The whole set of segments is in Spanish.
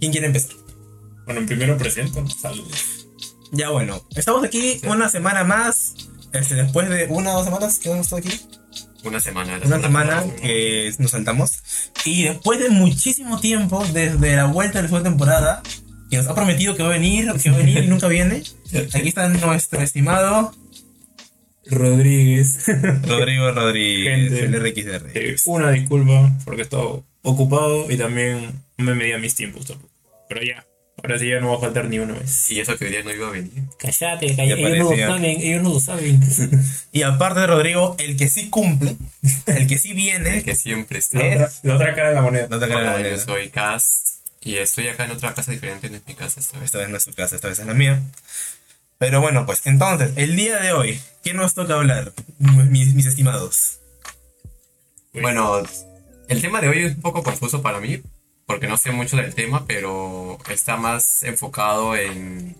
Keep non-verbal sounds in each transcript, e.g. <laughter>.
¿Quién quiere empezar? Bueno, primero presento. Saludos. Ya bueno, estamos aquí una semana más. Este, después de una o dos semanas que hemos estado aquí. Una semana. la Una semana que nos saltamos. Y después de muchísimo tiempo, desde la vuelta de la segunda temporada, que nos ha prometido que va a venir, que va a venir y nunca viene. Aquí está nuestro estimado Rodríguez. <laughs> Rodrigo Rodríguez, Gente. el RXR. Eh, Una disculpa porque he estado ocupado y también no me medía mis tiempos tampoco. Pero ya, ahora sí ya no va a faltar ni una vez. Y eso que hoy día no iba a venir. Cállate, cállate. Ellos no lo saben, ellos no lo saben. <laughs> Y aparte de Rodrigo, el que sí cumple, <laughs> el que sí viene, Que siempre está. La otra, la otra cara de la moneda. no te creas la Hola, yo moneda. soy Cast y estoy acá en otra casa diferente, no es mi casa esta vez. Esta vez no es su casa, esta vez es la mía. Pero bueno, pues entonces, el día de hoy, ¿qué nos toca hablar, mis, mis estimados? Bueno, el tema de hoy es un poco confuso para mí, porque no sé mucho del tema, pero está más enfocado en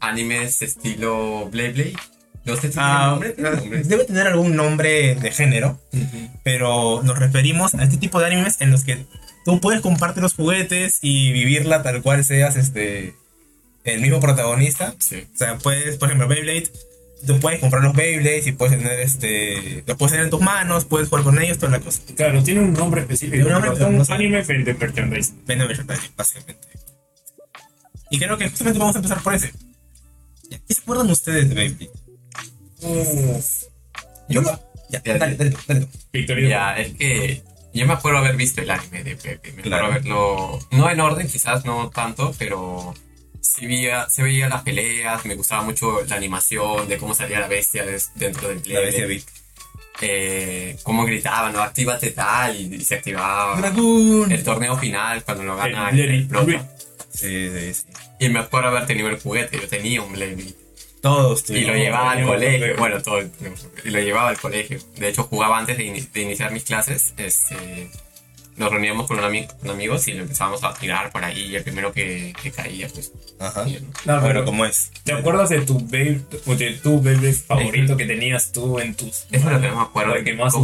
animes estilo Blade Blade. No sé si Ah, nombre, tiene nombre. debe tener algún nombre de género, pero nos referimos a este tipo de animes en los que tú puedes compartir los juguetes y vivirla tal cual seas este el mismo protagonista. Sí. O sea, puedes, por ejemplo, Beyblade, tú puedes comprar los Beyblades y puedes tener este, los puedes tener en tus manos, puedes jugar con ellos, toda la cosa. Claro, tiene un nombre específico. Un nombre, pero pero son no sé. anime de merchandise. Vende merchandising, básicamente. Y creo que justamente vamos a empezar por ese. ¿Qué se acuerdan ustedes de Beyblade? Yo no. Ya, Ya, dale, dale, dale. Victoria. Ya, es que yo me acuerdo haber visto el anime de Pepe. Me Claro. acuerdo haberlo. No en orden, quizás no tanto, pero sí veía, se veía las peleas. Me gustaba mucho la animación de cómo salía la bestia des- dentro del La bestia. Eh, cómo gritaban, ¿no? Actívate tal y, y se activaba. Dragoon. El torneo final, cuando lo gana, El Blade explota. Sí, sí, sí. Y me acuerdo haber tenido el juguete. Yo tenía un Blade. Todos, Y lo tío. llevaba al no, colegio, bueno, todo, y lo llevaba al colegio. De hecho, jugaba antes de, de iniciar mis clases. Este, nos reuníamos con, un ami- con amigos y lo empezábamos a tirar por ahí. Y el primero que, que caía, pues. Ajá. caía, ¿no? No, Bueno, pero ¿cómo es? ¿Te acuerdas de tu baby, de tu baby favorito que tenías tú en tus Eso es lo que no me acuerdo. el que más.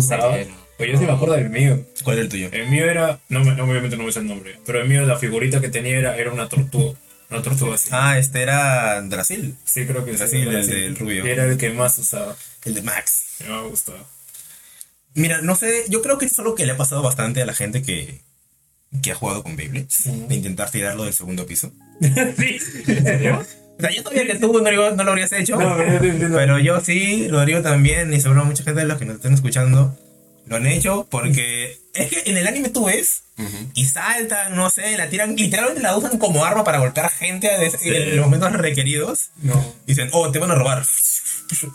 Pues yo sí me acuerdo del mío. ¿Cuál es el tuyo? El mío era, no, me- no obviamente no me sé el nombre, pero el mío la figurita que tenía era, era una tortuga. Una tortuga así. Ah, este era Drasil. sí, creo que era sí, así, era el del rubio. Y Era el que más usaba. El de Max. Me gustaba. Mira, no sé, yo creo que es algo que le ha pasado bastante a la gente que, que ha jugado con Beyblade. De intentar tirarlo del segundo piso. <laughs> sí, ¿en serio? O sea, yo sabía que tú, Rodrigo, no lo habrías hecho. No, pero yo te entiendo. Pero yo sí, Rodrigo también, y seguro mucha gente de los que nos están escuchando lo han hecho porque es que en el anime tú ves y saltan, no sé, la tiran, literalmente la usan como arma para golpear gente en los momentos requeridos. No. Y dicen, oh, te van a robar.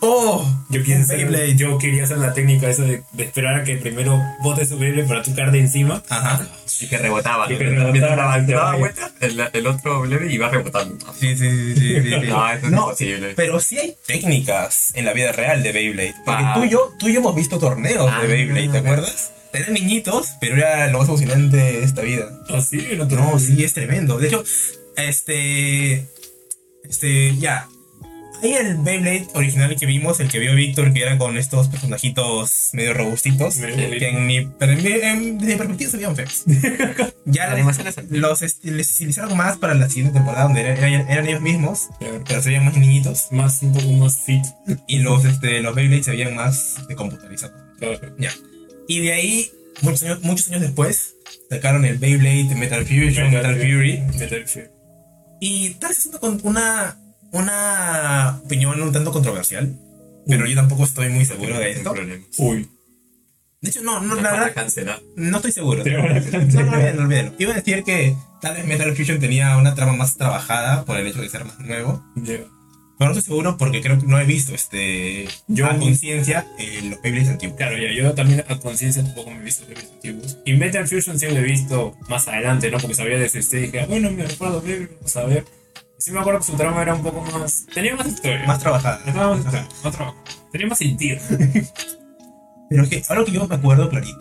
Oh, Yo, quise hacer- Beyblade. yo quería hacer la técnica esa de, de esperar a que primero bote su Beyblade para tu de encima. Ajá. Y que rebotaba. Y que rebotaba, daba- vuelta, el, el otro leve iba rebotando. Sí, sí, sí, sí, sí, sí. No, <laughs> eso es imposible. Pero sí hay técnicas en la vida real de Beyblade. Porque Ah. tú y yo, tú y yo hemos visto torneos Ah. de Beyblade, ¿te acuerdas? Eran niñitos, pero era lo más emocionante de esta vida. No te No, sí, es tremendo. De hecho, este. Este, ya. Hay el Beyblade original que vimos, el que vio Víctor, que era con estos personajitos medio robustitos, que en mi, en mi, en- desde mi perspectiva se veían feos. <laughs> ya La los, estilizaron más para la siguiente temporada, donde eran, eran- eran ellos mismos, Claro. pero se veían más niñitos, Más, un poco más fit. y los, este, los Beyblades se veían más de computarizados. Claro. Ya. Y de ahí, muchos años, muchos años después, sacaron el Beyblade Metal Fusion, Metal, Fury. Metal Fury. Y tal vez es con una, una opinión un tanto controversial, pero yo tampoco estoy muy seguro de esto. Uy. De hecho, no, no, la verdad, no estoy seguro. No, no, olvídalo, olvídalo. Iba a decir que tal vez Metal Fusion tenía una trama más trabajada por el hecho de ser más nuevo, Ya. pero no estoy seguro porque creo que no he visto este Yo- a conciencia eh, los Beyblades antiguos. Claro, ya, yo también a conciencia tampoco me he visto de antiguos. Y Metal Fusion sí lo he visto más adelante, ¿no? Porque sabía de su historia y dije, ah, bueno, me recuerdo, Beyblade, vamos a ver. Sí me acuerdo que su trama era un poco más... Tenía más historia. Más trabajada. Estaba más historia, más trabajo. Tenía más sentido. <laughs> Pero es que algo que yo me acuerdo clarito,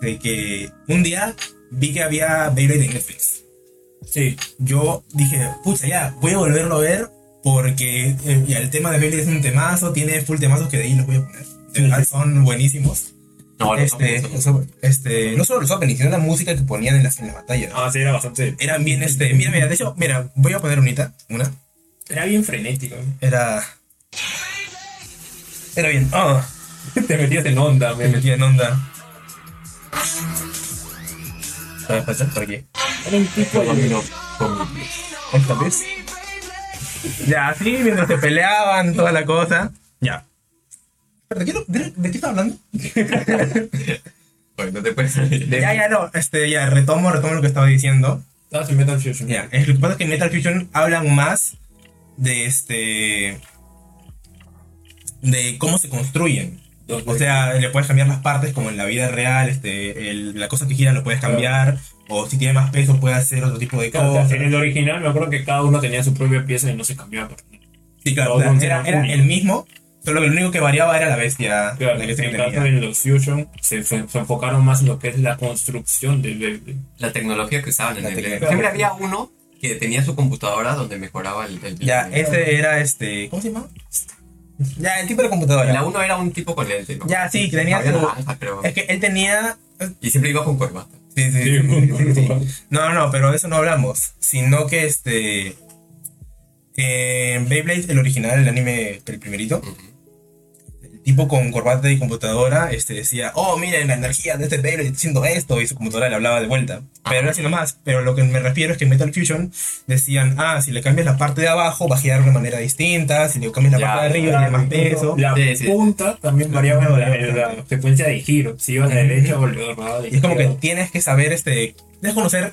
de que un día vi que había Beyblade en Netflix. Sí. Yo dije, pucha, ya, voy a volverlo a ver porque eh, ya el tema de Beyblade es un temazo, tiene full temazos que de ahí los voy a poner. De verdad son buenísimos. No, este, los este, no solo los openings, sino la música que ponían en las, en las batallas. Ah, sí, era bastante. Eran bien, este, mira, mira, de hecho, mira, voy a poner unita, una. Era bien frenético. Era. Era bien. Ah, <laughs> Te metías en onda, me metía en onda. A ver, pasa por aquí. Era un tipo de. Esta vez. Ya, así, mientras se peleaban, toda la cosa. Ya. ¿Pero ¿De qué, lo- de, de qué estaba hablando? <laughs> Oye, no te puedes salir. Ya, ya, no. Este, ya, retomo, retomo lo que estaba diciendo. Estabas en Metal Fusion. Ya, es, lo que pasa es que en Metal Fusion hablan más de este. de cómo se construyen. O sea, le puedes cambiar las partes como en la vida real, este, el- la cosa que gira lo puedes cambiar, o si tiene más peso puede hacer otro tipo de Claro, o sea, cosas. en el original me acuerdo que cada uno tenía su propia pieza y no se cambiaba. por- Sí, claro, o sea, era, el mismo, solo que lo único que variaba era la bestia. Claro, la en que caso de los Fusion se, se- se enfocaron más en lo que es la construcción del Beyblade. La tecnología que usaban en La el tecnología. Siempre había uno que tenía su computadora donde mejoraba el. el Ya, el- ese era este. ¿Cómo se llama? Ya, el tipo de computadora. La uno era un tipo con lente, ¿no? Ya, sí, que tenía su-. Es que él tenía. Y siempre iba con corbata. Sí, sí, Sí, sí, sí, sí, sí. No, no, pero de eso no hablamos. Sino que este. En Beyblade, el original, el anime, el primerito, tipo con corbata y computadora este, decía: Oh, miren la energía de este Beyblade está haciendo esto. Y su computadora le hablaba de vuelta. Pero era así nomás. Pero lo que me refiero es que en Metal Fusion decían: Ah, si le cambias la parte de abajo, va a girar de una manera distinta. Si le cambias la Ya, parte de arriba, tiene más peso. La Sí, sí. punta también variaba la, en la secuencia de giro. Si ibas de derecha o de Y es como que tienes que saber, este, tienes que conocer,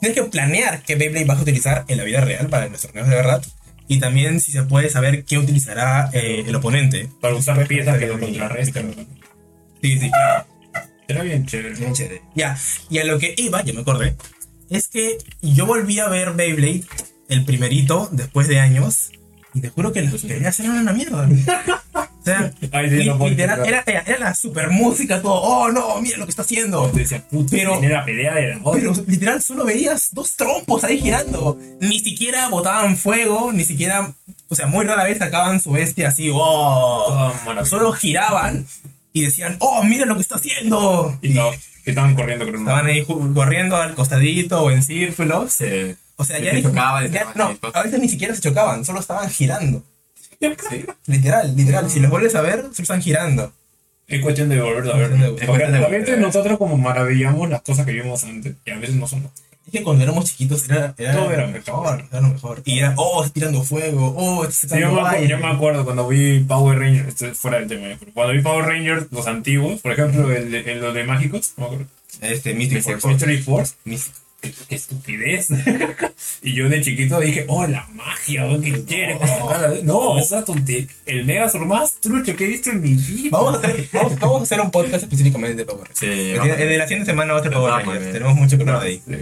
tienes que planear qué Beyblade vas a utilizar en la vida real para los torneos de verdad. Y también si se puede saber qué utilizará eh, el oponente. Para usar piezas que lo contrarrestan. Sí, sí, claro. Era bien chévere. Bien chévere. Ya, y a lo que iba, ya me acordé, es que yo volví a ver Beyblade, el primerito, después de años, y te juro que las peleas eran una mierda. <laughs> Sea, Ay, sí, no puedo literal, explicar. era, era, era la super música, todo, oh no, mira lo que está haciendo. Te decía, puta, Pero- era pelea de la Pero literal solo veías dos trompos ahí girando. Ni siquiera botaban fuego, ni siquiera. O sea, muy rara vez sacaban su bestia así, oh. Maravillosa. Solo giraban y decían, oh, mira lo que está haciendo. Y no, que estaban corriendo. Estaban ahí ju- corriendo al costadito o en círculos. Se, O sea, ya se ni- chocaban. ya- no, a veces ni siquiera se chocaban, solo estaban girando. Sí. Literal, literal. Si los vuelves a ver, solo están girando. Es cuestión de volverlo a ver. Cuestión de- Porque cuestión de a volver a veces nosotros como maravillamos las cosas que vimos antes y a veces no son. Es que cuando éramos chiquitos era, era, Todo era mejor, era lo mejor. Y era, oh, está tirando fuego, oh, está Sí, yo, me yo me acuerdo cuando vi Power Rangers, esto es fuera del tema, cuando vi Power Rangers, los antiguos, por ejemplo, el, de- el, los de mágicos, no me acuerdo, Este, Mystic Mystic Force. Mystery Force, Mystic. Qué, qué estupidez. <laughs> y yo de chiquito dije, oh, la magia, qué chévere. No, esa tontería. El Megazord más trucho que he visto en mi vida. Vamos a, hacer, vamos, vamos a hacer un podcast específicamente de Power Rangers. Sí, de la siguiente semana va a ser Power Vamos, Rangers. Tenemos mucho que hablar de ahí. Sí.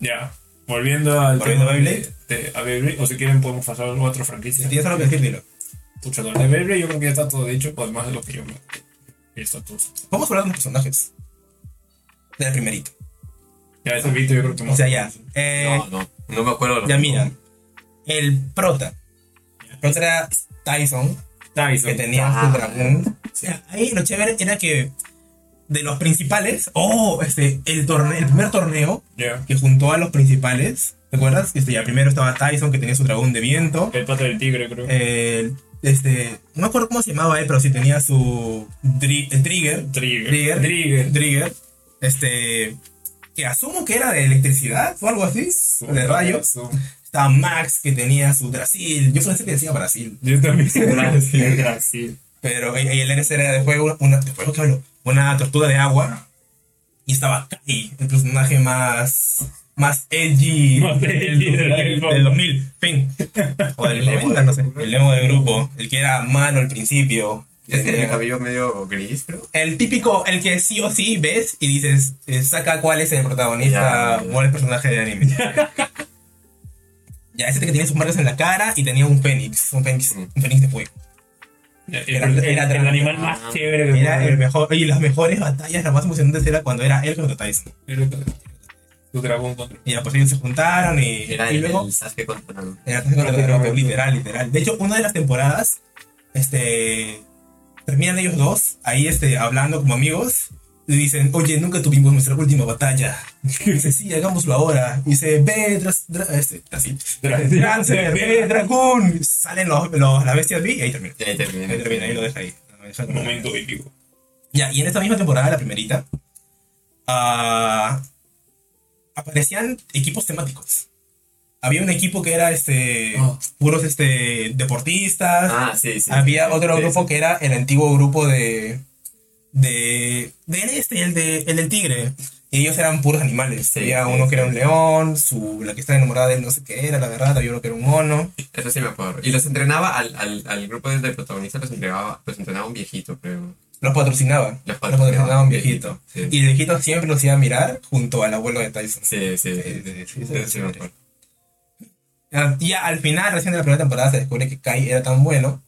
Ya, volviendo al Volviendo tema a Beyblade. de- de- a Beyblade, o si quieren podemos pasar a otra franquicia. Si tienes algo que decir, dilo. Pucha, lo de Beyblade yo creo que ya está todo dicho, además de lo que yo me... Está todo. Vamos a hablar de los personajes. Del primerito. Ya ese visto yo creo que O más... sea, ya. Eh, No, no, no me acuerdo. ya mira. El prota. El prota era Tyson, Tyson. que tenía Ah. su dragón. O sea, ahí lo chévere era que de los principales, oh, este, el, torneo, el primer torneo Ya. que juntó a los principales, ¿te acuerdas? Este, ya primero estaba Tyson, que tenía su dragón de viento. El pata del tigre, creo. El, este, no me acuerdo cómo se llamaba él, pero sí tenía su dri- el trigger. Trigger. Trigger. Trigger. Trigger. Este, que asumo que era de electricidad o algo así, de rayos. Estaba Max, que tenía su Drasil. Yo pensé que decía Brasil. <laughs> Yo también. Brasil. Brasil. Pero y y el NS era de juego, una, de juego, ¿qué hablo? Una tortuga de agua. Y estaba Kai, el personaje más, más edgy, Más del, edgy del, época. del 2000, fin. O del <laughs> 90, no sé. El Nemo del grupo, el que era malo al principio. Ya tiene el cabello medio gris, creo. el típico, el que sí o sí ves y dices, eh, saca cuál es el protagonista o el personaje de anime. ya, ese que tenía sus marcas en la cara y tenía un fénix, un fénix, un fénix de fuego. El, Era- el- era el animal más chévere que Era el mejor, y las mejores batallas, las más emocionantes era cuando era él contra Tyson. Tu dragón contra. Y ya, pues ellos se juntaron y, Era y el, luego el Sasuke contra era Tyson contra Tyson, literal, literal. De hecho, una de las temporadas, este, terminan ellos dos ahí este, hablando como amigos. Y dicen, oye, nunca tuvimos nuestra última batalla. <laughs> Y dice, sí, hagámoslo ahora. Y dice, ve, dras, dra- este, así. Drancer, ve, Dragoon. Salen los, los, las bestias B y ahí termina. Ahí termina. Ahí termina, ahí lo deja ahí. Un momento épico. Ya, y en esta misma temporada, la primerita, ah, aparecían equipos temáticos. Había un equipo que era este Oh. puros este deportistas. Ah, sí, sí. Había sí, otro sí, grupo sí. que era el antiguo grupo de de del este, el de el del tigre. Y ellos eran puros animales. Sí, había sí, uno que era un león, su la que estaba enamorada de él no sé qué era, la verdad, había uno que era un mono. Eso sí me acuerdo. Y los entrenaba al, al, al grupo de protagonistas, los entrenaba, los entrenaba un viejito, creo. Los patrocinaba. Los Los patrocinaba un viejito. viejito, sí. Y el viejito siempre los iba a mirar junto al abuelo de Tyson. Sí, sí, Sí, sí. sí, sí, sí, Ya al final, recién de la primera temporada, se descubre que Kai era tan bueno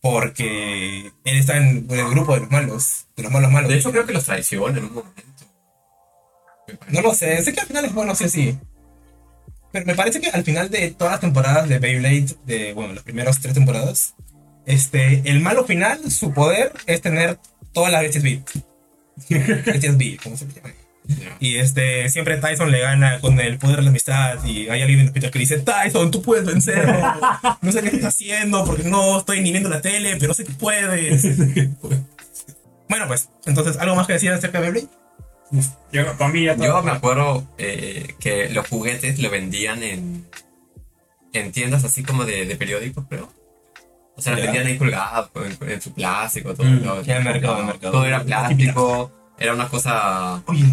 porque él está en, en el grupo de los malos, de los malos malos. De hecho, creo que los traiciona en un momento. No lo sé, sé que al final es bueno, sí o sí. Pero me parece que al final de todas las temporadas de Beyblade, de, bueno, las primeras tres temporadas, este, el malo final, su poder es tener todas las bestias B. <laughs> bestias B, como se llama. Y este, siempre Tyson le gana con el poder de la amistad. Y hay alguien en el hospital que dice: Tyson, tú puedes vencerlo. No sé qué estás haciendo porque no estoy ni viendo la tele, pero sé que puedes. <laughs> bueno, pues, entonces, ¿algo más que decir acerca de Beyblade? Yo, para mí ya Yo me acuerdo eh, que los juguetes lo vendían en, en tiendas así como de, de periódicos, creo. O sea, los vendían ahí colgados en, en su plástico, todo. Mm, todo- ya en mercado, en mercado. Todo era plástico, era una cosa Oye,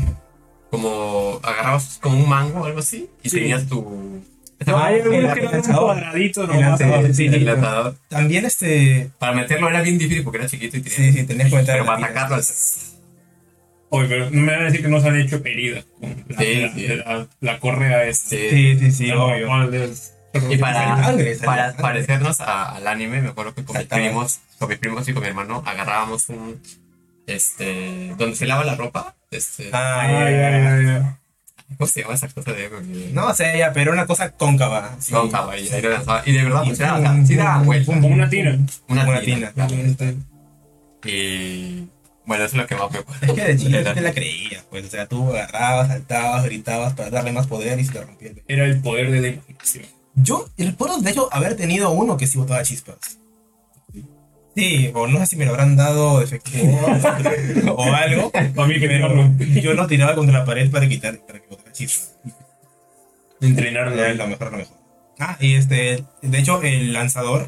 como agarrabas como un mango o algo así y Sí. tenías tu. Ah, hay el algunos que eran un lanzador. cuadradito El nomás. lanzador, sí, el sí. lanzador. también este. Para meterlo era bien difícil porque era chiquito y tenía. Sí, sí, tenías que meter Pero para tira. sacarlo. Oye, pero no me van a decir que no se han hecho heridas con la, Sí, la, sí. la- la correa esta. Sí. Sí, sí, sí, No, obvio. no, es- Y para, Sangre, parecernos a- al anime, me acuerdo que con mis primos, con mis primos y con mi hermano agarrábamos un, este, donde se lava la ropa, este, Ah, ya, ya, ya. ¿cómo se llama esa cosa de? No sé, ya, pero una cosa cóncava. sí. Cóncava, y ahí lo lanzaba, y de verdad funcionaba, sea, sí daba vuelta, Como una tina. una, Una tina, tina. claro. y bueno, eso es lo que más me acuerdo. Es que de chiquito te la creías, pues. O sea, tú agarrabas, saltabas, gritabas para darle más poder y se te rompía el Era el poder de la imaginación. Yo recuerdo, de hecho, haber tenido uno que sí botaba chispas. Sí, o no sé si me lo habrán dado defectuoso o algo. Para mí que me Pero yo lo tiraba contra la pared para quitar, para que botara chispas. Entrenarlo. Era lo mejor, lo mejor. Ah, y este, de hecho, el lanzador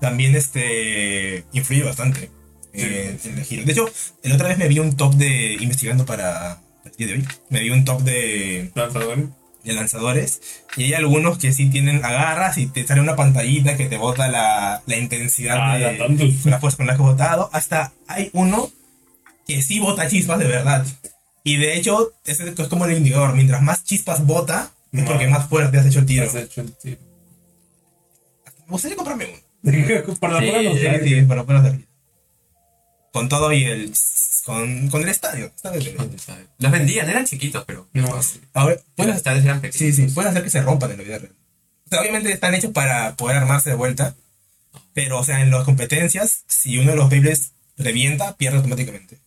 también este, influye bastante eh, en el giro. De hecho, la otra vez me vi un top de, investigando para el día de hoy, me vi un top de, Lanzador. De lanzadores y hay algunos que sí tienen, agarras y te sale una pantallita que te bota la, la intensidad Ah, de la fuerza con la que has botado. Hasta hay uno que sí bota chispas de verdad. Y de hecho, ese es como el indicador. Mientras más chispas bota, es porque más fuerte has hecho el tiro. Has hecho el tiro. Me gustaría comprarme uno. <laughs> Para Sí, sí, ¿sabes? Sí, para poder hacer. Con todo y el. Con, con el estadio. estadio. Los vendían, eran chiquitos, pero No, así. Ahora, los estadios eran pequeños. sí, sí, puedes hacer que se rompan en la vida real. O sea, obviamente están hechos para poder armarse de vuelta. Pero, o sea, en las competencias, si uno de los Beyblades revienta, pierde automáticamente.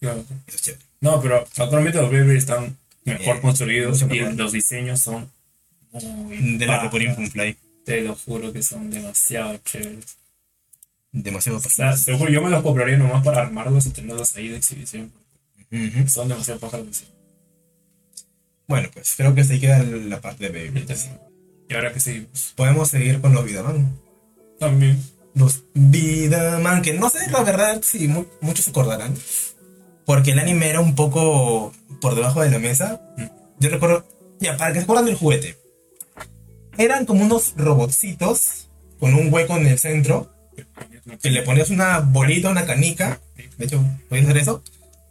Claro. Eso es chévere. No, pero actualmente los Beyblade están mejor Eh, construidos y mejor. los diseños son muy De la Funfly. Te lo juro que son demasiado chéveres. Demasiado O sea, fácil. te juro, yo me los compraría nomás para armarlos y tenerlos ahí de exhibición. Son demasiado pájaros. sí. Bueno, pues creo que ahí queda la parte de Beyblades. Y ahora que seguimos. Podemos seguir con los Vidaman. También. Los Vidaman, que no sé la verdad si mu- muchos se acordarán. Porque el anime era un poco por debajo de la mesa. Yo recuerdo, ya, para que se acuerdan del juguete. Eran como unos robotcitos con un hueco en el centro. Que le ponías una bolita, una canica. De hecho, podías hacer eso.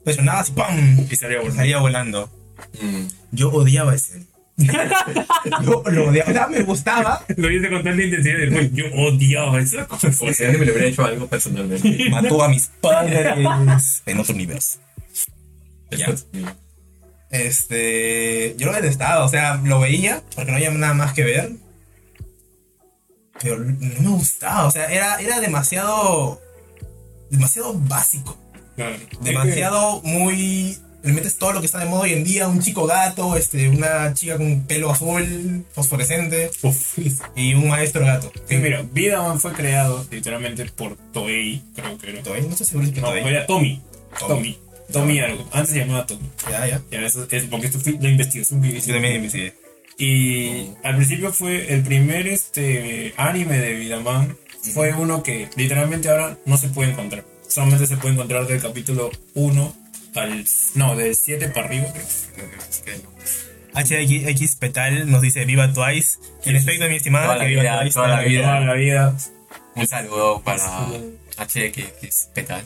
Presionabas y ¡pam! Y salía volando. salía volando. Mm. Yo odiaba ese. <laughs> Yo lo odiaba. O sea, me gustaba. Lo hice con tanta intensidad del juego. Yo odiaba esa cosa. O sea, me lo hubiera hecho algo personalmente. <laughs> Mató a mis padres en otro universo. Ya. Este. Yo lo detestaba, o sea, lo veía porque no había nada más que ver. Pero no me gustaba, o sea, era, era demasiado. demasiado básico. Claro. Demasiado muy. Le metes todo lo que está de moda hoy en día: un chico gato, este, una chica con pelo azul, fosforescente Uf. y un maestro gato. Sí, mira, Vidaman fue creado literalmente por Toei, creo que era. Toei, no estoy seguro si que No, Toei. era Tommy. Tommy. Tommy. Tommy algo. Antes se llamaba Tommy. Ya, ya. Ya, eso es porque esto fue la investigación que hice. Yo también investigué. Y al principio fue el primer este anime de Vidaman. Fue uno que literalmente ahora no se puede encontrar. Solamente se puede encontrar del capítulo 1 al. No, del 7 para arriba, creo. Es que no. HX Petal nos dice Viva Twice. En efecto, mi estimada, Toda la que viva Twice. toda la vida. Toda la vida. Un saludo para HX, ¿qué tal?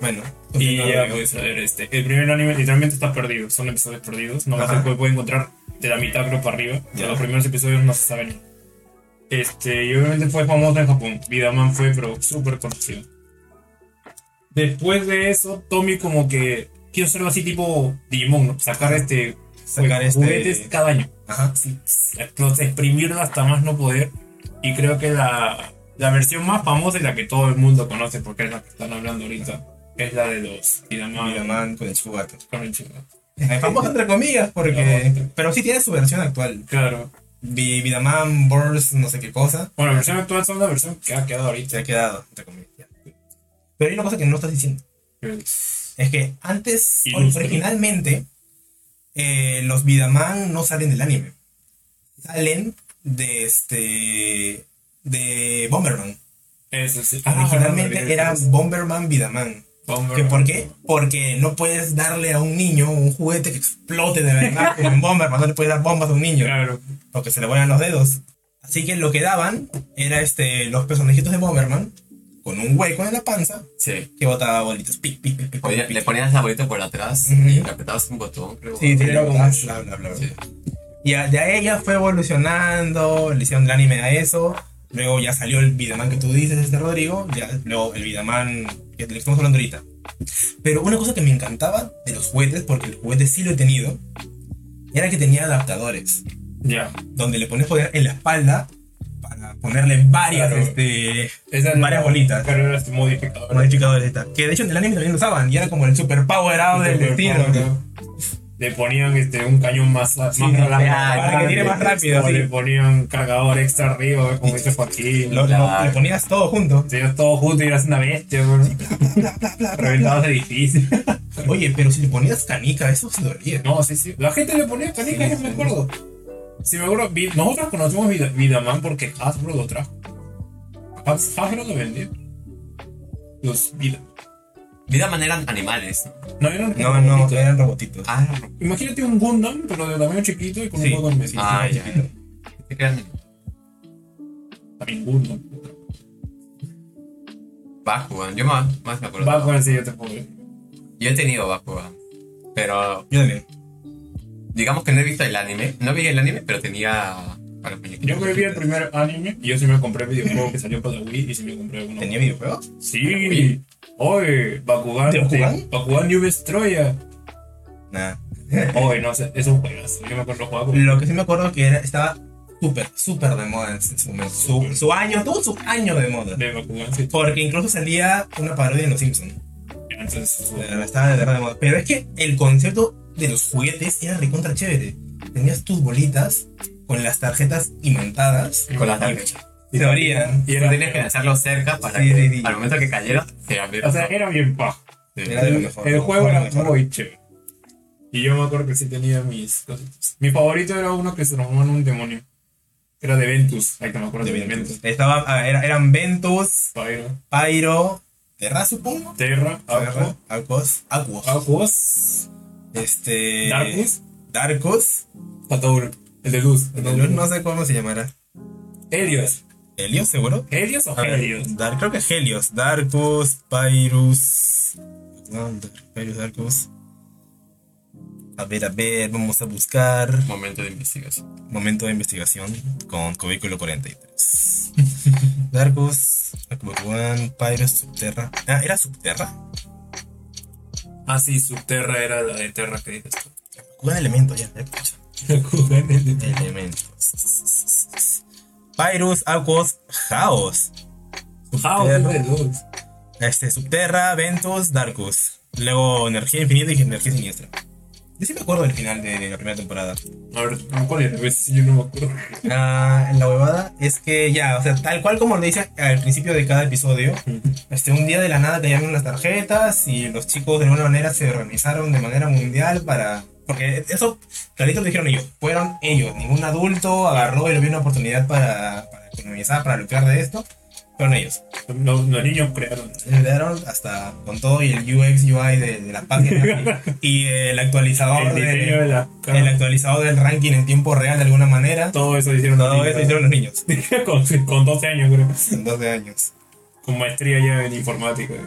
Bueno, Y continúa, ya, pues, a ver, este, el primer anime literalmente está perdido, son episodios perdidos, no Ajá. se puede, encontrar de la mitad creo para arriba, Ya. los primeros episodios no se sabe ni. Este, y obviamente fue famoso en Japón, Vidaman fue pero súper conocido. Después de eso, Tommy como que quiso hacerlo así tipo Digimon, ¿no? sacar este, Sacar este- juguetes cada año, Ajá. sí, explos- exprimirlo hasta más no poder, y creo que la, la versión más famosa y la que todo el mundo conoce porque es la que están hablando ahorita, es la de los. Vidaman con el chico gato. con el chico. Eh, Famoso entre comillas, porque. Pero sí tiene su versión actual. Claro. Vi- Vidaman, Burst, no sé qué cosa. Bueno, la versión actual son la versión que ha quedado Se ahorita. ha quedado, entre comillas. Pero hay una cosa que no estás diciendo. Es que antes, originalmente, eh, los Vidaman no salen del anime. Salen de este. de Bomberman. Eso sí. Originalmente Ah, era Bomberman Vidaman. ¿Que ¿Por qué? Porque no puedes darle a un niño un juguete que explote de verdad como en Bomberman. No le puedes dar bombas a un niño Claro. porque se le vuelan los dedos. Así que lo que daban era este, los personajitos de Bomberman con un hueco en la panza Sí. que botaba bolitas. Pic, pic, pic, pic, Oye, le ponías la bolita por atrás Ujú. y le apretabas un botón, creo. Sí, sí, Era bla, bla, bla. Sí. Y a- de ahí ya fue evolucionando, le hicieron el anime a eso. Luego ya salió el Vidaman que tú dices, este Rodrigo. Ya, luego el Vidaman que le estamos hablando ahorita. Pero una cosa que me encantaba de los juguetes, porque el juguete sí lo he tenido, era que tenía adaptadores. Ya. Donde le pones poder en la espalda para ponerle varias, Claro. este, varias bolitas. Pero era este modificador. Modificadores y tal. Que de hecho en el anime también lo usaban y era como el super power out del destino. Le ponían este, un cañón más, más Sí, rápido. para que tire más rápido, O sí. le ponían cargador extra arriba, como dice Joaquín. Lo, le ponías todo junto. Tenías todo junto y eras una bestia, bro. Reventabas edificios. <laughs> Oye, pero si le ponías canica, eso se dolía. No, sí, sí. La gente le ponía canica, Sí, yo me sí. acuerdo. Sí, me acuerdo. Nosotros conocimos Vida- Vidaman porque Hasbro lo trajo. Has- Hasbro lo vendía. Los Vida. Vida manera animales. ¿no? Eran. No, no, robotitos. eran robotitos. Ah, Imagínate un Gundam, pero de tamaño chiquito y con Sí. un botón Messi. ah ya. ¿Qué crean? También Gundam. Bakugan. Yo más, más me acuerdo. Va con el siguiente poder. Yo he tenido Bakugan. Pero Yo también. digamos que no he visto el anime. No vi el anime, pero tenía. Para los muñequitos. Yo me vi el primer anime y yo sí me compré el videojuego que salió para Wii y sí me compré uno. ¿Tenía videojuegos? Sí. Oye, Bakugan. ¿De Bakugan? Bakugan New Destroyer. Nada. <laughs> Oye, no sé, es un juegazo. Yo me acuerdo con Lo que sí me acuerdo que era, estaba súper, súper de moda en su momento. Su, su año, tuvo su año de moda. de Bakugan. Sí. Porque incluso salía una parodia en Los Simpsons. Entonces, Estaba de verdad de moda. Pero es que el concepto de los juguetes era recontra chévere. Tenías tus bolitas con las tarjetas imantadas. Con las tarjetas. Y se abrían. y era, tenías que lanzarlo cerca para Sí, que sí, sí. al momento que cayera se abriera. o sea, era bien pajo. Sí. Era de lo El, mejor. el juego mejor, era mejor. muy chévere. Y yo me acuerdo que sí tenía mis cositas. Mi favorito era uno que se transformó en un demonio. Era de Ventus. Ahí te me acuerdo De de, Ventus. Ventus. Estaba, ah, era- eran Ventus, Pyro, Pyro, Terra supongo. Terra, Terra, Aquos, Aquos. Aquos, Este. Darkus, Darkus. Tatauro. El de luz. El de luz no sé cómo se llamará. Helios. Helios, seguro. ¿Helios o ver, Helios? Dar- creo que es Helios. Darkus, Pyrus. No, Pyrus, Darkus. A ver, a ver, vamos a buscar. Momento de investigación. Momento de investigación con Cubículo 43. <laughs> Darkus, Pyrus, Subterra. Ah, ¿era Subterra? Ah, sí, Subterra era la de Terra que dices tú. Bakugan Elemento, ya, ya escucha. Bakugan el de- Elementos. Pyrus, Aquos, Chaos. Subterra. es de luz. Este, Subterra, Ventus, Darkus. Luego Energía Infinita y Energía Siniestra. Yo sí me acuerdo del final de la primera temporada. A ver, ¿cuál si yo no me acuerdo. Ah, la huevada es que ya, o sea, tal cual como lo dice al principio de cada episodio, este, un día de la nada cayeron las tarjetas y los chicos de alguna manera se organizaron de manera mundial para... Porque eso, clarito lo dijeron ellos, fueron ellos, ningún adulto agarró y le vio una oportunidad para, para economizar, para lucrar de esto, fueron ellos. Los, los niños crearon. Dieron hasta con todo y el UX UI de, de la página y <laughs> el actualizador El diseño de la el actualizador del ranking en tiempo real de alguna manera. Todo eso hicieron los Todo niños. eso hicieron los niños. <laughs> con, con 12 años, creo. En 12 años. Con maestría ya en informática. <laughs>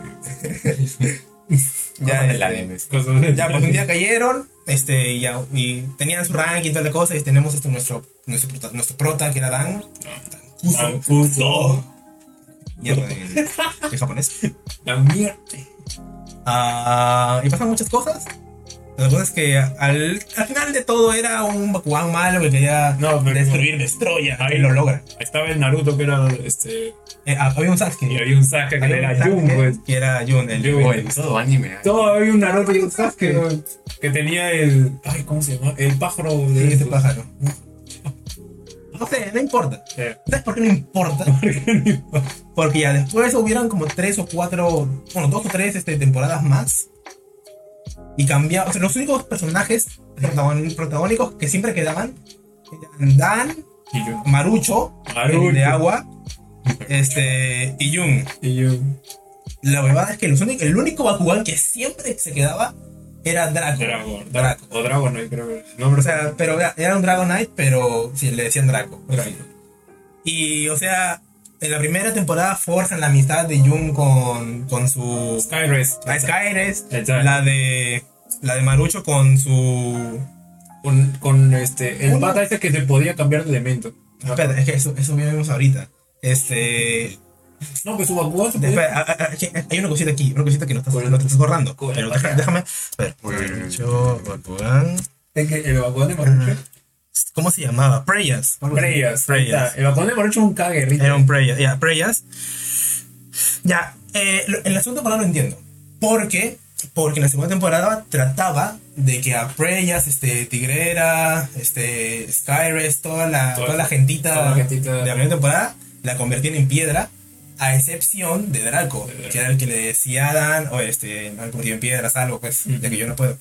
Ya, del Ya, pues un día cayeron, este, y, ya, y tenían su ranking y toda la cosa, y tenemos este, nuestro, nuestro, prota, nuestro prota, que era Dan. Ah, justo. Mierda, en, en japonés. La mierda. Ah, y pasan muchas cosas. La cosa es que al, al final de todo era un Bakugan malo que quería No, pero- destruir, destroya, Ahí y lo logra. Estaba el Naruto que era este. Eh, ah, había un Sasuke. Y había un Sasuke que Había era Jun, pues. Que era Jun, el Jun. Todo anime. ¿eh? Todo había un Naruto y un Sasuke, que tenía el. Ay, ¿cómo se llama? El pájaro de. Sí, ese pájaro. <laughs> No sé, no importa. Eh, ¿Sabes <laughs> por qué no importa? Porque ya después hubieron como tres o cuatro, bueno, dos o tres este, temporadas más. Y cambiaron. O sea, los únicos personajes protagónicos que siempre quedaban eran Dan. Marucho, Marucho. el de agua, este, y Jun. Y. La verdad es que los únicos- el único Bakugan que siempre se quedaba era Draco. Dragon. Draco. O Dragon, no creo que. el nombre O sea, pero era- un Dragonite, pero sí, le decían Draco. Y, o sea, en la primera temporada forzan la amistad de Jun con, con su... Skyrest. La Skyres, Exacto. la de... La de Marucho con su... Con, con este. El pata este que se podía cambiar de elemento. Espera, es que eso, eso vemos ahorita. Este... No, pues su Bakugan se espera, ah, ah, hay una cosita aquí, una cosita que no estás, no te estás borrando. con- Pero déjame... déjame espera. Marucho, Bakugan... Es que el Bakugan de Marucho. ¿Cómo se llamaba? Preyas. Preyas. Preyas. El Bakugan de Marucho es un caguerrito. Era un Preyas. Ya, Preyas. Ya, eh, en la segunda temporada lo entiendo. ¿Por qué? Porque en la segunda temporada trataba de que a Preyas, este, Tigrera, este, Skyres, toda la, Toda- toda la gentita, toda la gentita. de la primera temporada, la convertían en piedra, a excepción de Draco, De que era el que le decía a Dan, o este, me han convertido en piedras, algo, pues, de que yo no puedo.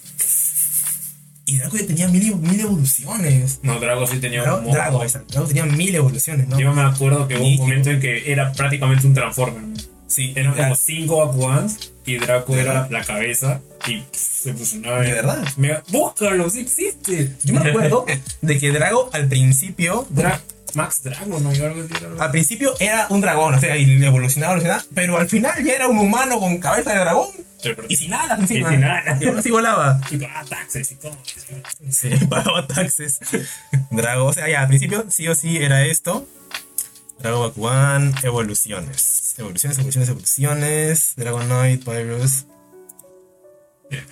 Y Draco ya tenía mil, mil evoluciones. No, Drago sí tenía Drago, un. Drago, Drago tenía mil evoluciones, ¿no? Yo me acuerdo que hubo un momento en que era prácticamente un Transformer. Sí, Eran como cinco Bakugans y Draco ¿De era la cabeza y pff, se fusionaba. ¿De verdad? Mega- Búscalo, sí existe. Yo me <laughs> acuerdo de que Drago al principio, Dra- Max Drago, ¿no? Yo algo así, algo- al principio era un dragón, o sea, y evolucionaba, evolucionaba, pero al final ya era un humano con cabeza de dragón y sin encima. Y sin alas. Y así volaba. Y pagaba taxes y todo. Sí, <laughs> pagaba taxes. Drago, o sea, ya al principio sí o sí era esto. Drago Bakugan, evoluciones. Evoluciones, evoluciones, evoluciones. Dragonoid, Pyrus.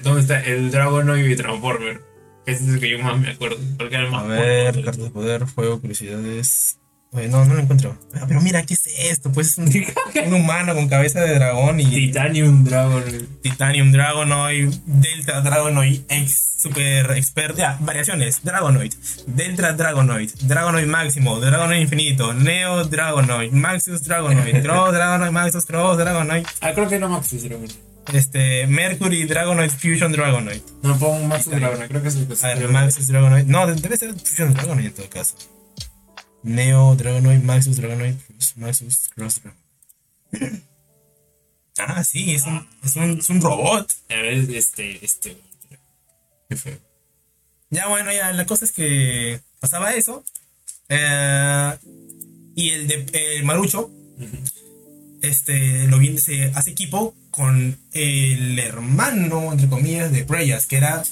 ¿Dónde está el Dragonoid y Transformer? Ese es el que yo más me acuerdo. Porque era el más A ver, cartas de poder, fuego, curiosidades. Oye, no, no lo encuentro. Ah, Pero mira, ¿qué es esto? Pues es un, <laughs> un humano con cabeza de dragón y Titanium Dragon. Titanium Dragonoid, Delta Dragonoid, ex, super expert. Ya, variaciones. Dragonoid, Delta Dragonoid, Dragonoid Máximo, Dragonoid Infinito, Neo Dragonoid, Maxus Dragonoid, <laughs> Cross Dragonoid, Maxus Cross Dragonoid, Ah, creo que era Maxus Dragon. Este, Mercury Dragonoid, Fusion Dragonoid. No, pongo Maxus Dragon, creo que es el que A ver, Maxus Dragonoid. No, debe ser Fusion Dragonoid en todo caso. Neo Dragonoid, Maxus Dragonoid, Maxus Cross <clears throat> Dragonoid. Ah, sí, es un, es un, es un robot. A ver, este, este. Qué feo. Ya bueno, ya la cosa es que pasaba eso. eh, y el de el Marucho, este, lo viene, se hace equipo con el hermano, entre comillas, de Preyas, que era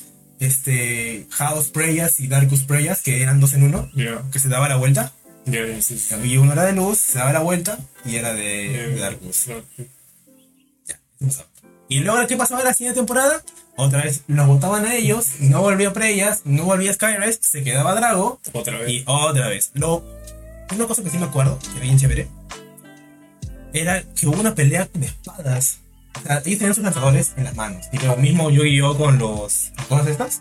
este House Preyas y Darkus Preyas, que eran dos en uno, Ya, que se daba la vuelta. ya, ya, sí, sí. Y uno era de luz, se daba la vuelta y era de, de Darkus. ya. Y luego, ¿qué pasaba la siguiente temporada? Otra vez los botaban a ellos, no volvía Preyas, no volvía Skyrest, se quedaba Drago. Otra vez. Y otra vez. Lo, una cosa que sí me acuerdo, que era bien chévere, era que hubo una pelea de espadas. O sea, ellos tenían sus lanzadores en las manos. Tipo, lo mismo yo y yo con los. ¿Cosas estas?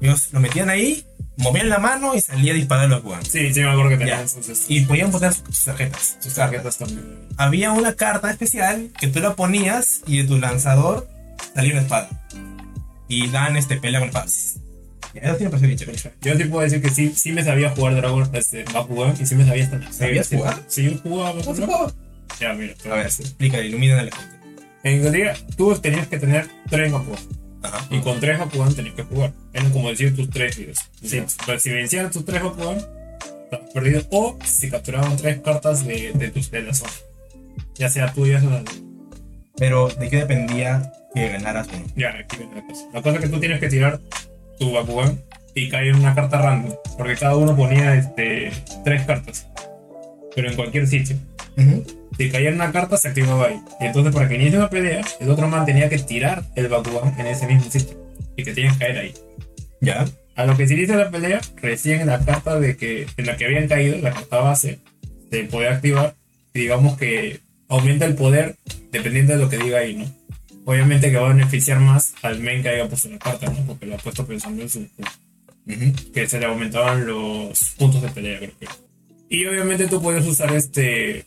Ellos lo metían ahí, movían la mano y salía a disparar a los Bakugan. Sí, sí me acuerdo que tenían sus, Y podían poner sus tarjetas. Sus tarjetas. también. Había una carta especial que tú la ponías y de tu lanzador salía una espada. Y dan este pelea con espadas. Eso tiene parecido bien chévere. Yo sí puedo decir que sí, sí me sabía jugar Dragon este, Bakugan y sí me sabía hasta ¿Sabías jugar? Sí, yo jugaba ¿Cómo se Bakugan. jugaba? Ya, mira. A ver, explica, ilumina a la gente. En realidad, tú tenías que tener tres Bakugan. Ajá. Y con tres Bakugan tenías que jugar. Eran como decir tus tres vidas. Si, si vencían tus tres Bakugan, estabas perdido. O si capturaban tres cartas de, de, tus, de la zona. Ya sea tuyas o Pero, ¿de qué dependía que ganaras uno? Ya, aquí viene la cosa. La cosa es que tú tienes que tirar tu Bakugan y cae en una carta random. Porque cada uno ponía este, tres cartas. Pero en cualquier sitio. Si caía en una carta, se activaba ahí. Y entonces, para que inicie una pelea, el otro man tenía que tirar el Bakugan en ese mismo sitio. Y que tenía que caer ahí. ¿Ya? A lo que se inicia la pelea, recién en la carta de que, en la que habían caído, la carta base, se puede activar. Y digamos que aumenta el poder dependiendo de lo que diga ahí, ¿no? Obviamente que va a beneficiar más al men que haya puesto la carta, ¿no? Porque lo ha puesto pensando en su. que se le aumentaban los puntos de pelea, creo que. Y obviamente tú puedes usar este.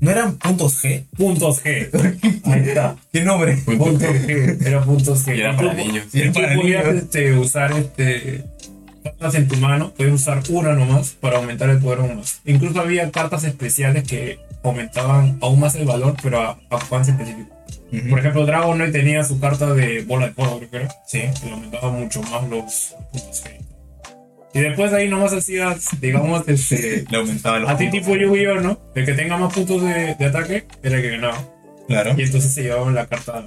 ¿No eran puntos G? Puntos G. <laughs> Ahí está. ¿Qué nombre? Puntos G. Era puntos G. Y era para niños. y tú para podías niños. este, usar este, cartas en tu mano, puedes usar una nomás para aumentar el poder aún más. Incluso había cartas especiales que aumentaban aún más el valor, pero a, a Juan específico. Por ejemplo, Dragon Knight tenía su carta de bola de fuego, creo que era, Sí. que le aumentaba mucho más los puntos G. Y después de ahí nomás hacías, digamos, este, Le aumentaba los así puntos. tipo Yu-Gi-Oh, ¿no? El que tenga más puntos de, de ataque era el que ganaba. Claro. Y entonces se llevaban la carta.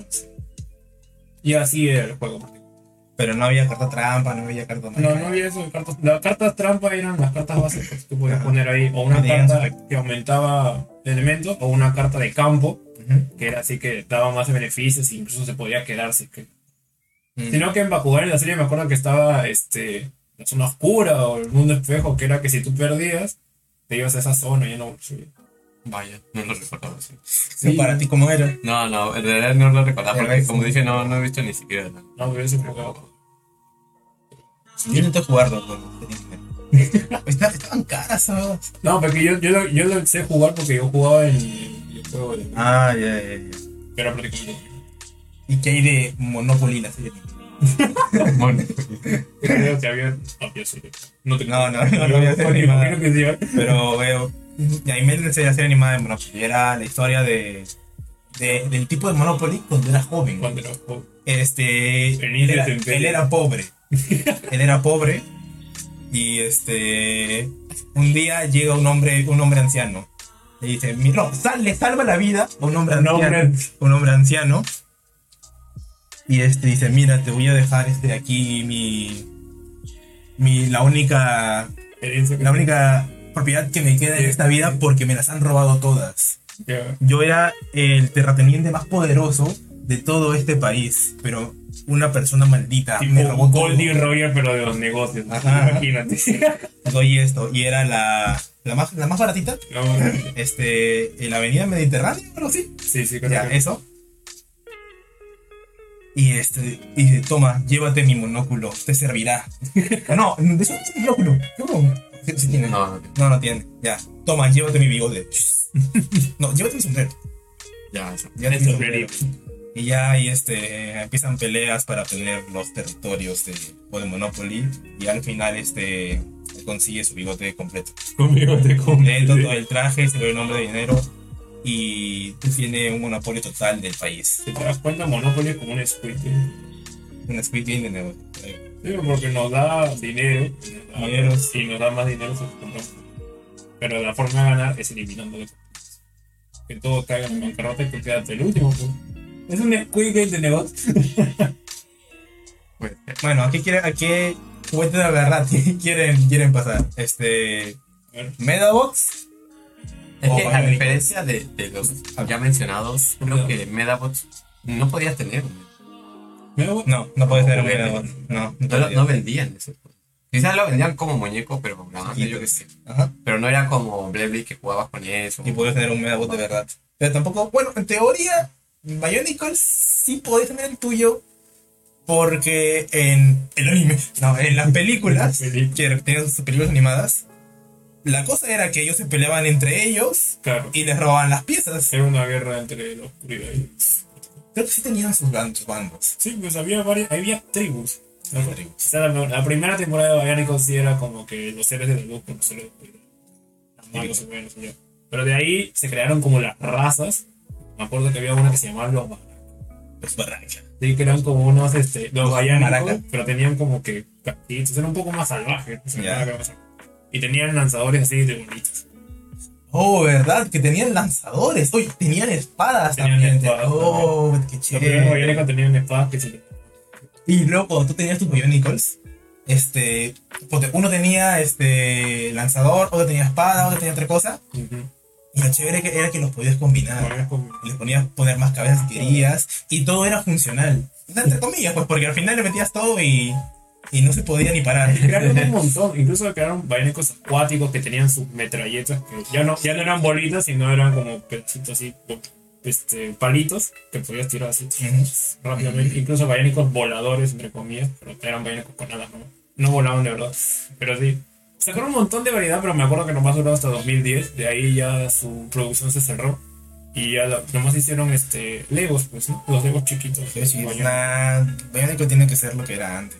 Y así era el juego. Pero no había carta trampa, no había carta No, no había eso cartas. Las cartas trampa eran las cartas básicas que tú podías Ajá. poner ahí. O una su carta que aumentaba elementos, o una carta de campo, que era así que daba más beneficios e incluso se podía quedarse. Que... Mm. Sino que en Bakugan en la serie me acuerdo que estaba este, zona oscura o el mundo espejo, que era que si tú perdías, te ibas a esa zona y ya no subías. Vaya, no lo recordaba así. Sí, para ti, ¿cómo era? No, no, en realidad no lo recordaba porque, como dije, no, no he visto ni siquiera. No, pero ese jugaba. Yo intenté jugarlo, no <laughs> Estaban caras, ¿sabes? No, porque yo, yo, lo, yo lo sé jugar porque yo jugaba en el juego de. Ah, ya, ya, ya. Pero prácticamente. ¿Y qué hay de Monopoly la serie? Bueno, había. Sí. No te No, no, no, no animada. que sí, ¿eh? Pero veo. Y ahí me enseñé a serie animada de Monopoly. Era la historia de, de- del tipo de Monopoly cuando era joven. Cuando era joven. Este. Él era, él pobre. <laughs> él era pobre. Y este. Un día llega un hombre, un hombre anciano. Le dice, "Mi- no, sal- le salva la vida a un hombre Un anciano. hombre- un hombre anciano. Y este dice, mira, te voy a dejar este aquí mi. mi la única. La única propiedad que me queda en esta vida porque me las han robado todas. Yo era el terrateniente más poderoso de todo este país, pero una persona maldita me robó todo. Goldie Roger, pero de los negocios. Ajá. Imagínate. Doy esto y era la, la más la más baratita, No, este, en la Avenida Mediterránea, pero sí, sí, sí, creo ya eso. Y este, y dice, toma, llévate mi monóculo, te servirá. <laughs> no, de eso no tiene monóculo. ¿Cómo? Sí, sí tiene. no, no, No, no tiene. Ya. Toma, llévate mi bigote. <laughs> no, llévate mi sombrero. ya, eso. Llévate El mi sombrerito. sombrero. Y ya ahí este, empiezan peleas para obtener los territorios de, o de Monopoly. Y al final este, consigue su bigote completo. Conmigo te Le compro. todo el traje, se ve el nombre de dinero. Y tiene un monopolio total del país. Te das cuenta, Monopoly es como un Squid Game. Un Squid Game de nuevo. Sí, porque nos da dinero. Dinero. Y nos da más dinero. Pero la forma de ganar es eliminando los Que todo caiga en bancarrota y tú quedas el último. pues. Es un Squid Game de negocio. <laughs> Bueno, ¿a qué, quiere, a qué juguete de verdad <laughs> quieren, quieren pasar? Este. A <laughs> a América. diferencia de, de los ya mencionados, creo que Medabots no podías tener. ¿me hago? No, no puede ser un. Medabot. No, No, no vendían eso. Quizás lo vendían como muñeco, pero nada más, Chiquito. yo qué sé. Ajá. Pero no era como Blade que jugabas con eso. Y puedes tener un Medabot de verdad. Pero tampoco, bueno, en teoría, Bionicle sí podés tener el tuyo porque en el anime, no, en las películas, <laughs> que tenían sus películas animadas, la cosa era que ellos se peleaban entre ellos Claro. y les robaban las piezas. Era una guerra entre la oscuridad y Creo que sí tenían sus ban- sus bandos. Sí, pues había varias, había tribus. ¿no? Tribus. O sea, la, la primera temporada de Bionicle sí era como que los seres de la luz con los seres de. Los malos y ya. Pero de ahí se crearon como las razas. Me acuerdo que había una que se llamaba los Baracas. Los. Sí, que eran como unos, este, los Maracas. pero tenían como que catitos, eran un poco más salvajes. o sea, Y tenían lanzadores así de bonitos. Oh, ¿verdad? Que tenían lanzadores. Oye, tenían espadas Tenían también. espadas, oh, qué Los chévere. Biónicos tenían espadas que se Y luego cuando tú tenías tus Bionicles, este, uno tenía este lanzador, otro tenía espada, otro tenía otra cosa. Y lo chévere que era que los podías combinar. Y les ponías poner más cabezas si querías. Y todo era funcional. Entre comillas, pues porque al final le metías todo y, y no se podía ni parar. <laughs> Crearon un montón, incluso crearon biónicos acuáticos que tenían sus metralletas, que ya no, ya no eran bolitas, sino eran como pedacitos así, este, palitos que podías tirar así rápidamente. Incluso biónicos voladores, entre comillas, pero eran biónicos con alas, ¿no? No volaban de verdad, pero sí. Sacaron un montón de variedad, pero me acuerdo que nomás duró hasta 2010, de ahí ya su producción se cerró. Y ya la- nomás hicieron este Legos, pues, ¿no? Los Legos chiquitos. Sí, sí, Bionicle tiene que ser lo que era antes.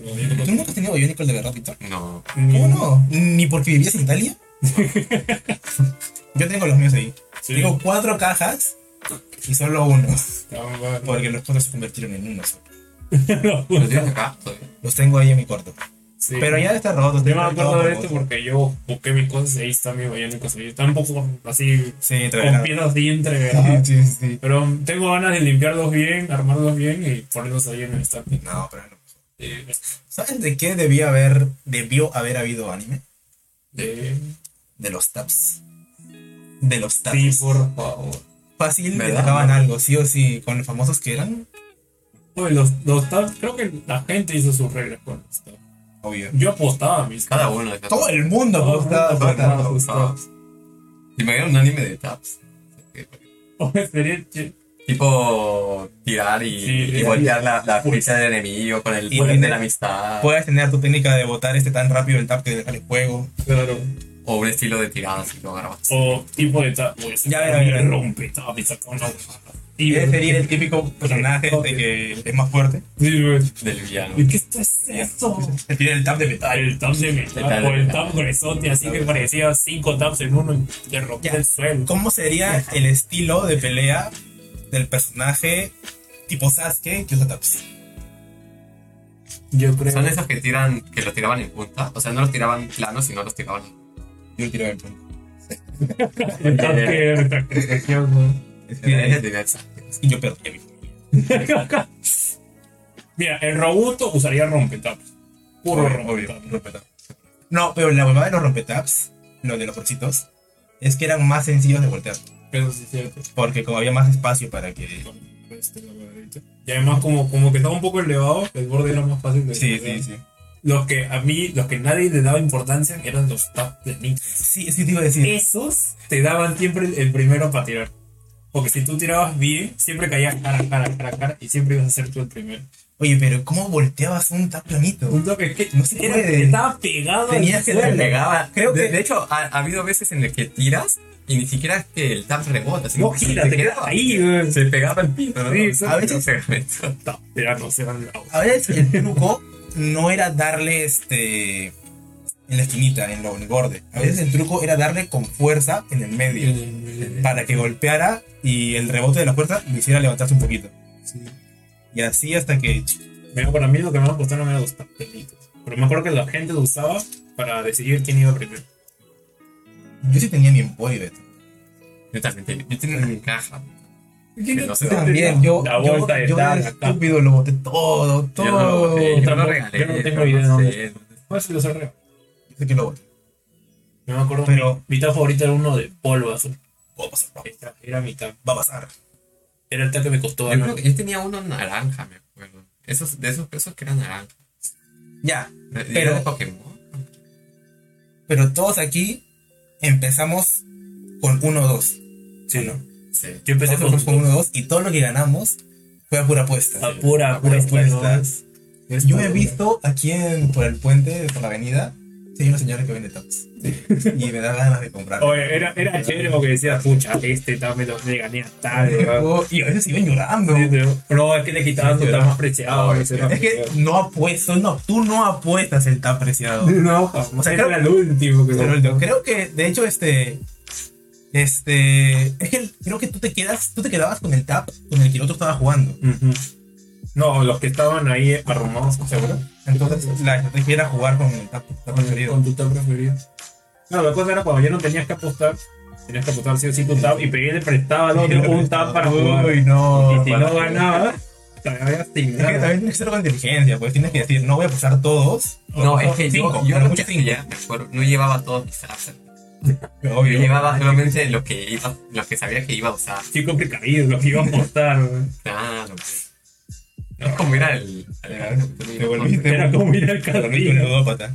Pero ¿Tú nunca has tenido Bionicle de verdad, Víctor? No. ¿Cómo no? ¿Ni porque vivías en Italia? <laughs> Yo tengo los míos ahí. Sí. Tengo cuatro cajas y solo uno. Ah. Porque los cuatro se convirtieron en uno <laughs> solo. ¿Lo tienes acá? Los tengo ahí en mi cuarto. Sí. Pero ya está roto. Yo me acuerdo de esto porque yo busqué mis cosas y ahí está mi biónicos. ahí. Está un poco así, Sí, con piezas así entreveradas. Sí, sí, sí. Pero tengo ganas de limpiarlos bien, armarlos bien y ponerlos ahí en el estante. No, pero no. Eh, ¿Saben de qué debió haber, debió haber habido anime? de- De los taps. De los taps. Sí, por favor. Fácil, ¿Verdad? sacaban algo, sí o sí, con los famosos que eran. Oye, los, los tabs, creo que la gente hizo sus reglas con los tabs. Obvio. Yo apostaba a mis Cada uno de Todo el mundo Todo el apostaba mundo apostaba taps. tabs. Imagina un anime de taps. Oye, <laughs> sería ch- Tipo tirar y, Sí, y sí. voltear la, la ficha del enemigo con el poder de la amistad. Puedes tener tu técnica de botar este tan rápido el tap que dejar el juego. Claro. O un estilo de tirada si lo agarras. O tipo de tab. Pues, Ya, ya. rompe tab y saca una Y el típico personaje de que es más fuerte. Sí, güey. Del villano. ¿Y qué esto es eso? Que tiene el tap de metal. El tab de metal, Metal. o el tab gruesote, así que parecía cinco tabs en uno y te rompía el suelo. ¿Cómo sería el estilo de pelea del personaje tipo Sasuke que usa taps? Yo creo. Son esos que tiran, que lo tiraban en punta. O sea, no los tiraban planos, sino los tiraban. Yo lo tiro en esa. <laughs> y yo perdí a mi familia. Mira, el Robuto usaría rompetaps. Puro rompetaps. No, pero la huevada de los rompetaps, lo de los bolsitos, es que eran más sencillos de voltear. Eso sí es cierto. Porque como había más espacio para que. Y además, como, como que estaba un poco elevado, el borde era más fácil de. Sí, sí, sí. Los que a mí, los que nadie le daba importancia eran los tabs de Nitro. Sí, sí te iba a decir. Esos te daban siempre el primero para tirar. Porque si tú tirabas bien, siempre caías cara, cara, cara, cara y siempre ibas a ser tú el primero. Oye, pero ¿cómo volteabas un tap planito? Un toque que No se era- puede. estaba pegado Tenías que darle. Pegaba. Creo de, que- de hecho, ha, ha habido veces en el que tiras y ni siquiera es que el tap rebota. sino No gira, te quedas ahí, güey. Se pegaba el piso. ¿no? Sí, a veces no se A veces el truco no era darle este. En la esquinita, en, lo, en el borde. A veces el truco era darle con fuerza en el medio. Para que golpeara y el rebote de la fuerza lo hiciera levantarse un poquito. Y así hasta que. Mira, para mí lo que más me costaron eran los tapelitos. Pero me acuerdo que la gente lo usaba para decidir quién iba primero. Yo sí tenía mi empoy, Beto. Yo también tenía, yo tenía mi caja. No Yo también, yo, La yo, bolsa de yo de acá. estúpido lo boté todo, todo. Yo no lo boté, Yo yo no lo regalé. yo no tengo no idea de dónde. ¿Cuál es el que lo. Yo me acuerdo Pero- mi, mi tab favorito era uno de polvo azul. Va a pasar, va- Esta Era mi va a pasar. Era el tab que me costó Yo, creo que yo tenía uno naranja, me acuerdo. Esos, de esos, esos que eran naranja. Ya, Pero, Pero- de Pokémon. pero todos aquí empezamos con 1 o 2. Sí, ¿no? Sí. Yo empecé con Nosotros con uno dos y todo lo que ganamos fue a pura apuesta. a pura, pura apuestas. apuesta. Yo he visto aquí en, por el puente, por la avenida, sí, una señora que vende taps. Y me da ganas de comprar. Oye, era, era chévere porque decía, pucha, este tal me lo me gané hasta de Oh, y a veces iban llorando. No, es que le quitaban su tan más preciado. No, Es que preciado. no apuesto, no, tú no apuestas el tap preciado. <laughs> No, o sea, era el último que creo que, de hecho, este. Este. Es que creo que tú te quedas. Tú te quedabas con el tap con el que el otro estaba jugando. Ujú. No, los que estaban ahí arrumados, ¿seguro? Entonces, la estrategia era jugar con el tap, tap preferido. Con tu tab preferido. No, la cosa era cuando ya no tenías que apostar, tenías que apostar sí o sí tu tab y pedirle prestaba al otro un tab para jugar. Uy, no. Y si no ganaba, te habías Es que también tienes que ser con inteligencia, pues tienes que decir, no voy a pasar todos. No, es que Cinco, yo, yo acuerdo, no llevaba todos <laughs> mis. Yo Obvio. llevaba solamente lo que iba, lo que sabía que iba a usar. Chico precavido, lo que iba a apostar. Claro. pues. Es como ir al. Te volviste Era como ir al Te volviste un <laughs> casino. ludópata.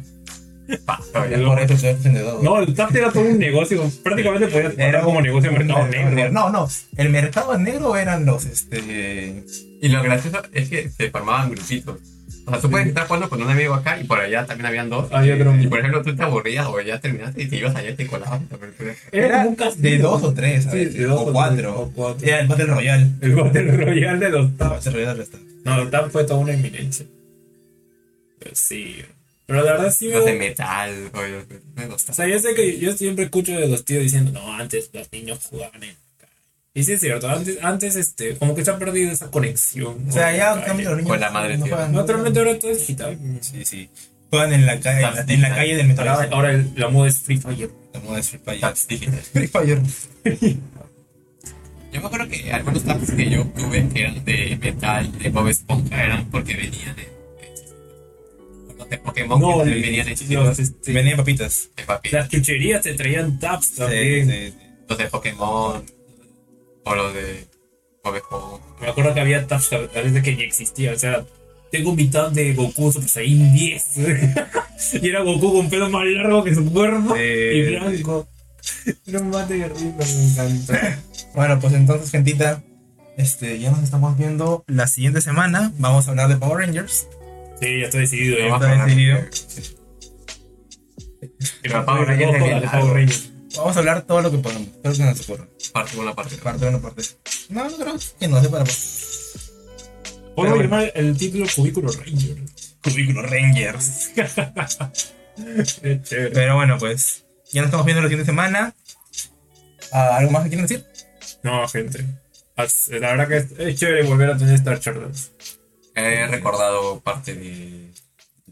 Pa, Es por eso soy vendedor. No, el TAP era todo un negocio. Prácticamente podía era como negocio de mercado negro. No, no. El mercado negro eran los, este... Y lo gracioso es que se formaban grupitos. O sea, tú puedes estar jugando con un amigo acá y por allá también habían dos. Había otro Y por ejemplo, tú te aburrías o ya terminaste y te ibas allá y te colabas. Era un de dos o tres, Sí, de dos o, o cuatro. o cuatro. Era el Battle Royale. El Battle Royale de los El TAP. Battle Royale está. No, el TAP fue toda una eminencia. Pero sí. Pero la verdad sí me Los de metal, oye, me O gusta. sea, yo sé que yo siempre escucho de los tíos diciendo, no, antes los niños jugaban en. Y sí es cierto, antes, antes este, como que se ha perdido esa conexión. O sea, ya cambio los niños Con la madre no tierra. Naturalmente ahora todo es digital. Sí, sí. Juegan en la calle, en la, en la calle del Ahora, metro. ahora el- la moda es Free Fire. La moda es Free Fire. <laughs> Free Fire. <laughs> Yo me acuerdo que algunos taps que yo tuve que eran de metal, de Bob Esponja, eran porque venían de. de- Pokémon que también venían hechos los, este, Venían papitas. de papel. las chucherías te traían taps Sí, también. sí, sí. Los de Pokémon o los de Esponja. Me acuerdo que había veces de que ni existía. O sea, tengo mi tab de Goku Super Saiyan 10. <laughs> y era Goku con pelo más largo que su cuerpo Sí. y blanco. Era un mate horrible, me encanta. <laughs> Bueno, pues entonces, gentita, este, ya nos estamos viendo la siguiente semana. Vamos a hablar de Power Rangers. Sí, ya estoy decidido. ya. Está decidido. Pero Power Rangers es bien de largo. Power Rangers. Vamos a hablar todo lo que podamos. Todo lo que nos ocurra. Parte una parte. Parte uno, parte. No, no creo que no sé para Podemos bueno. llamar el título Cubículo Ranger. Cubículo Rangers. <laughs> Qué chévere. Pero bueno, pues ya nos estamos viendo la siguiente semana. Ah, ¿Algo más que quieren decir? No, gente. La verdad que es, es chévere volver a tener estas charlas. He recordado parte de,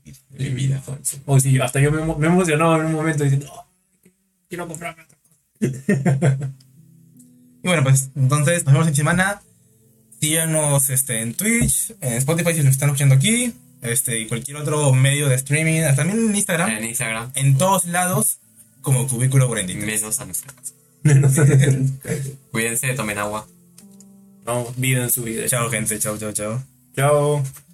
de mi vida. O sí, hasta yo me, me he emocionado en un momento diciendo, "Oh, quiero comprarme otra <laughs> Y bueno, pues entonces nos vemos en semana. Síganos este, en Twitch, en Spotify si lo están escuchando aquí, este, y cualquier otro medio de streaming, también en Instagram, En Instagram, en todos lados, como Cubículo Grandito. menos a nuestra casa. <laughs> Cuídense, tomen agua. No, vida en su vida. Chao, gente. Chao, chao, chao. Chao.